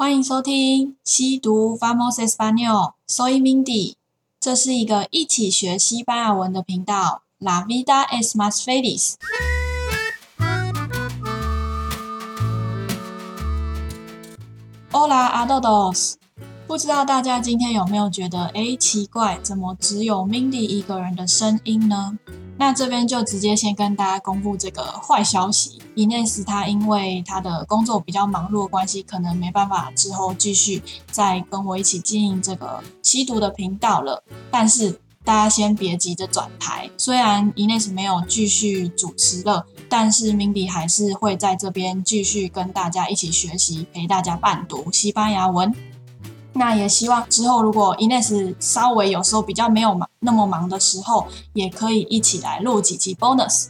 欢迎收听西读 Vamos Español, Soy Mindy。这是一个一起学西班牙文的频道。La vida es más feliz。Hola a todos。不知道大家今天有没有觉得，诶，奇怪，怎么只有 Mindy 一个人的声音呢？那这边就直接先跟大家公布这个坏消息，Ines 他因为他的工作比较忙碌的关系，可能没办法之后继续再跟我一起经营这个西读的频道了。但是大家先别急着转台，虽然 Ines 没有继续主持了，但是 Mindy 还是会在这边继续跟大家一起学习，陪大家伴读西班牙文。那也希望之后，如果 Ines 稍微有时候比较没有忙那么忙的时候，也可以一起来录几期 bonus。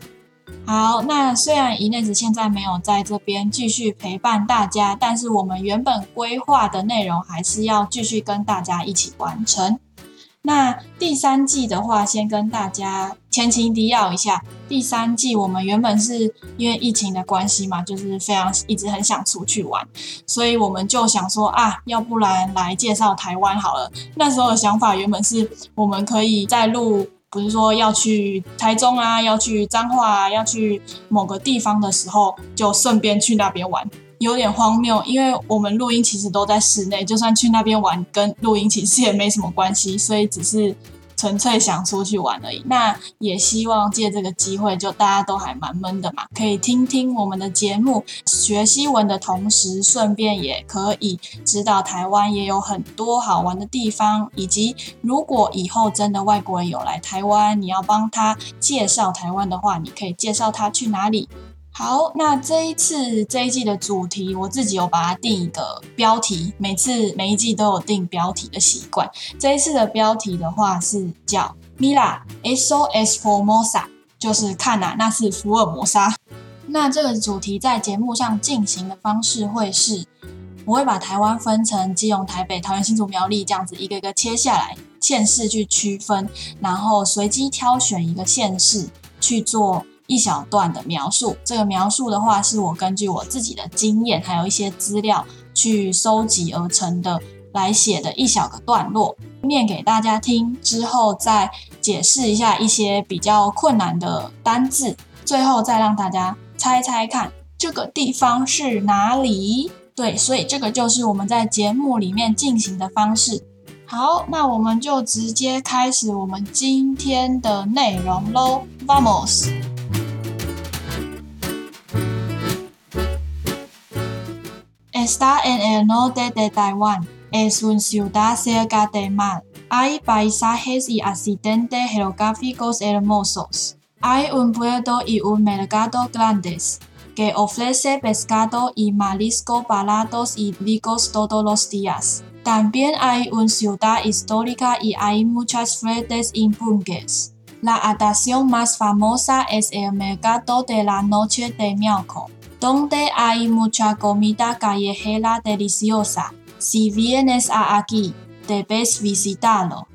好，那虽然 Ines 现在没有在这边继续陪伴大家，但是我们原本规划的内容还是要继续跟大家一起完成。那第三季的话，先跟大家前情提要一下。第三季我们原本是因为疫情的关系嘛，就是非常一直很想出去玩，所以我们就想说啊，要不然来介绍台湾好了。那时候的想法原本是我们可以再录，不是说要去台中啊，要去彰化啊，要去某个地方的时候，就顺便去那边玩。有点荒谬，因为我们录音其实都在室内，就算去那边玩，跟录音其实也没什么关系，所以只是纯粹想出去玩而已。那也希望借这个机会，就大家都还蛮闷的嘛，可以听听我们的节目，学西文的同时，顺便也可以知道台湾也有很多好玩的地方，以及如果以后真的外国人有来台湾，你要帮他介绍台湾的话，你可以介绍他去哪里。好，那这一次这一季的主题，我自己有把它定一个标题，每次每一季都有定标题的习惯。这一次的标题的话是叫 Mira, SOS Formosa，就是看呐，那是福尔摩沙。那这个主题在节目上进行的方式会是，我会把台湾分成基隆、台北、桃园、新竹、苗栗这样子一个一个切下来，县市去区分，然后随机挑选一个县市去做。一小段的描述，这个描述的话是我根据我自己的经验，还有一些资料去收集而成的，来写的一小个段落，念给大家听之后，再解释一下一些比较困难的单字，最后再让大家猜猜看这个地方是哪里。对，所以这个就是我们在节目里面进行的方式。好，那我们就直接开始我们今天的内容喽，Vamos。Está en el norte de Taiwán. Es una ciudad cerca del mar. Hay paisajes y accidentes geográficos hermosos. Hay un puerto y un mercado grandes que ofrece pescado y marisco baratos y ricos todos los días. También hay una ciudad histórica y hay muchas fuentes y. La atracción más famosa es el mercado de la noche de miércoles. Donde hay mucha comida callejera deliciosa. Si vienes a aquí, debes visitarlo.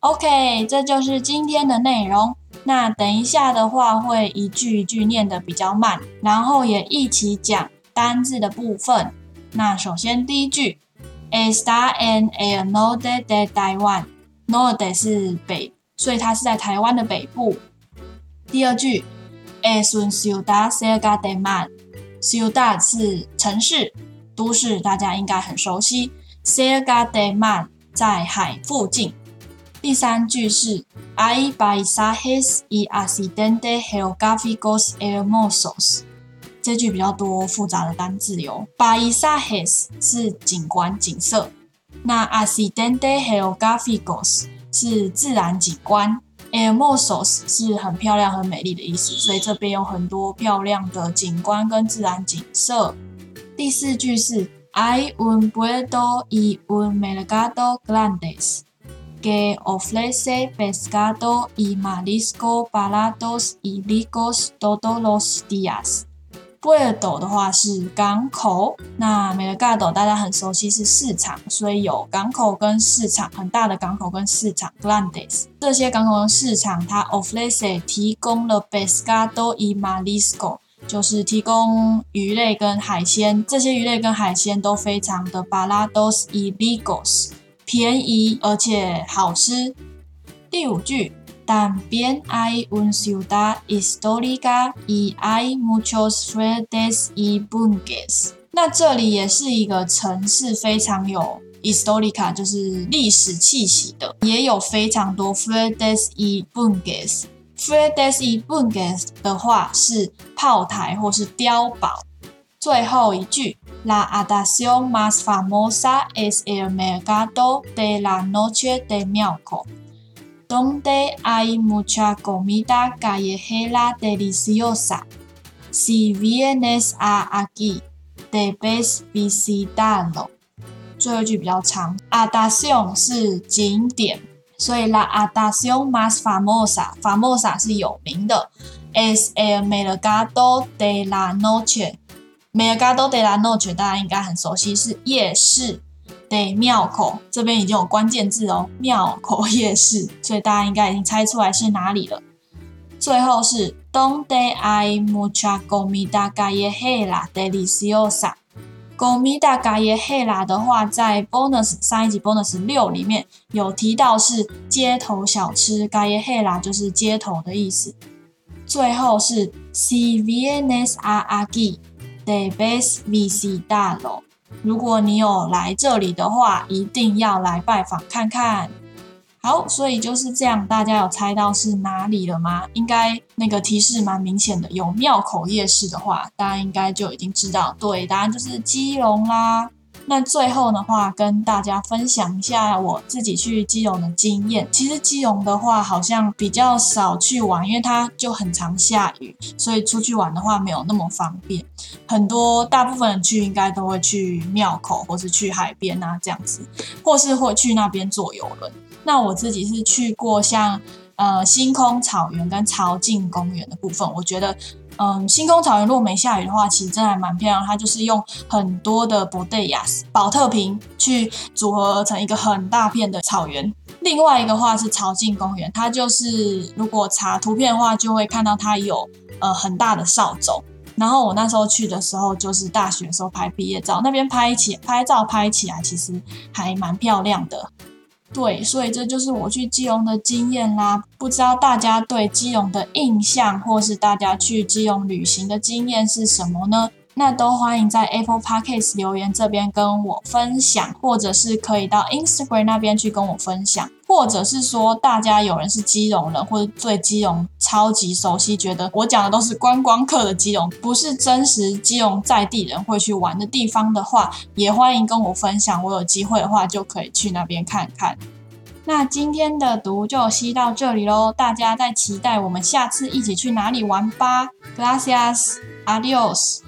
OK，这就是今天的内容。那等一下的话，会一句一句念的比较慢，然后也一起讲单字的部分。那首先第一句，Está en el norte de Taiwan。Norte 是北，所以它是在台湾的北部。第二句，es una ciudad cerca de mar。ciudad 是城市、都市，大家应该很熟悉。cerca de mar 在海附近。第三句是，hay paisajes y accidentes geográficos hermosos。这句比较多复杂的单字哟。paisajes 是景观、景色，那 accidentes geográficos 是自然景观。Amosos 是很漂亮、很美丽的意思，所以这边有很多漂亮的景观跟自然景色。第四句是 Hay un puerto y un mercado grandes que ofrece pescado y marisco baratos y ricos todos los días。Puerto 的话是港口，那 Mercado 大家很熟悉是市场，所以有港口跟市场，很大的港口跟市场 Grandes。这些港口跟市场它 ofrece 提供了 Pescado y Marisco 就是提供鱼类跟海鲜，这些鱼类跟海鲜都非常的 baratos y ligos，便宜而且好吃。第五句，también hay una ciudad histórica y hay muchos fredes y bosques。那这里也是一个城市，非常有 histórica，就是历史气息的，也有非常多 fuertes y bosques。Fuertes y bosques 的话是炮台或是碉堡。最后一句，La a d a c i ó n más famosa es el mercado de la noche de Mialco，donde hay mucha comida callejera deliciosa. Si vienes a aquí, debes visitarlo。最后一句比较长，atracción 是景点。所以 La atracción más famosa，famosa 是有名的，es el mercado de la noche，mercado de la noche 大家应该很熟悉，是夜市。 De 庙口这边已经有关键字哦，庙口夜市，所以大家应该已经猜出来是哪里了。最后是 donde hay mucha comida callejera deliciosa。Comida callejera 的话，在 bonus 上一集 bonus 六里面有提到是街头小吃，callejera 就是街头的意思。最后是 Si vienes a aquí, debes visitarlo。如果你有来这里的话，一定要来拜访看看。好，所以就是这样，大家有猜到是哪里了吗？应该那个提示蛮明显的，有庙口夜市的话，大家应该就已经知道，对，答案就是基隆啦。那最后的话，跟大家分享一下我自己去基隆的经验。其实基隆的话，好像比较少去玩，因为它就很常下雨，所以出去玩的话没有那么方便。很多大部分人去应该都会去庙口，或是去海边啊这样子，或是会去那边坐游轮。那我自己是去过像呃星空草原跟潮境公园的部分，我觉得嗯星空草原如果没下雨的话，其实真的还蛮漂亮。它就是用很多的 botellas 宝特瓶去组合而成一个很大片的草原。另外一个话是朝境公园，它就是如果查图片的话，就会看到它有呃很大的扫帚。然后我那时候去的时候，就是大学时候拍毕业照，那边拍起拍照拍起来其实还蛮漂亮的。对，所以这就是我去基隆的经验啦。不知道大家对基隆的印象，或是大家去基隆旅行的经验是什么呢？那都欢迎在 Apple Podcast 留言这边跟我分享，或者是可以到 Instagram 那边去跟我分享，或者是说大家有人是基隆人，或者对基隆超级熟悉，觉得我讲的都是观光客的基隆，不是真实基隆在地人会去玩的地方的话，也欢迎跟我分享。我有机会的话就可以去那边看看。那今天的读就吸到这里喽，大家再期待我们下次一起去哪里玩吧。Gracias，Adios。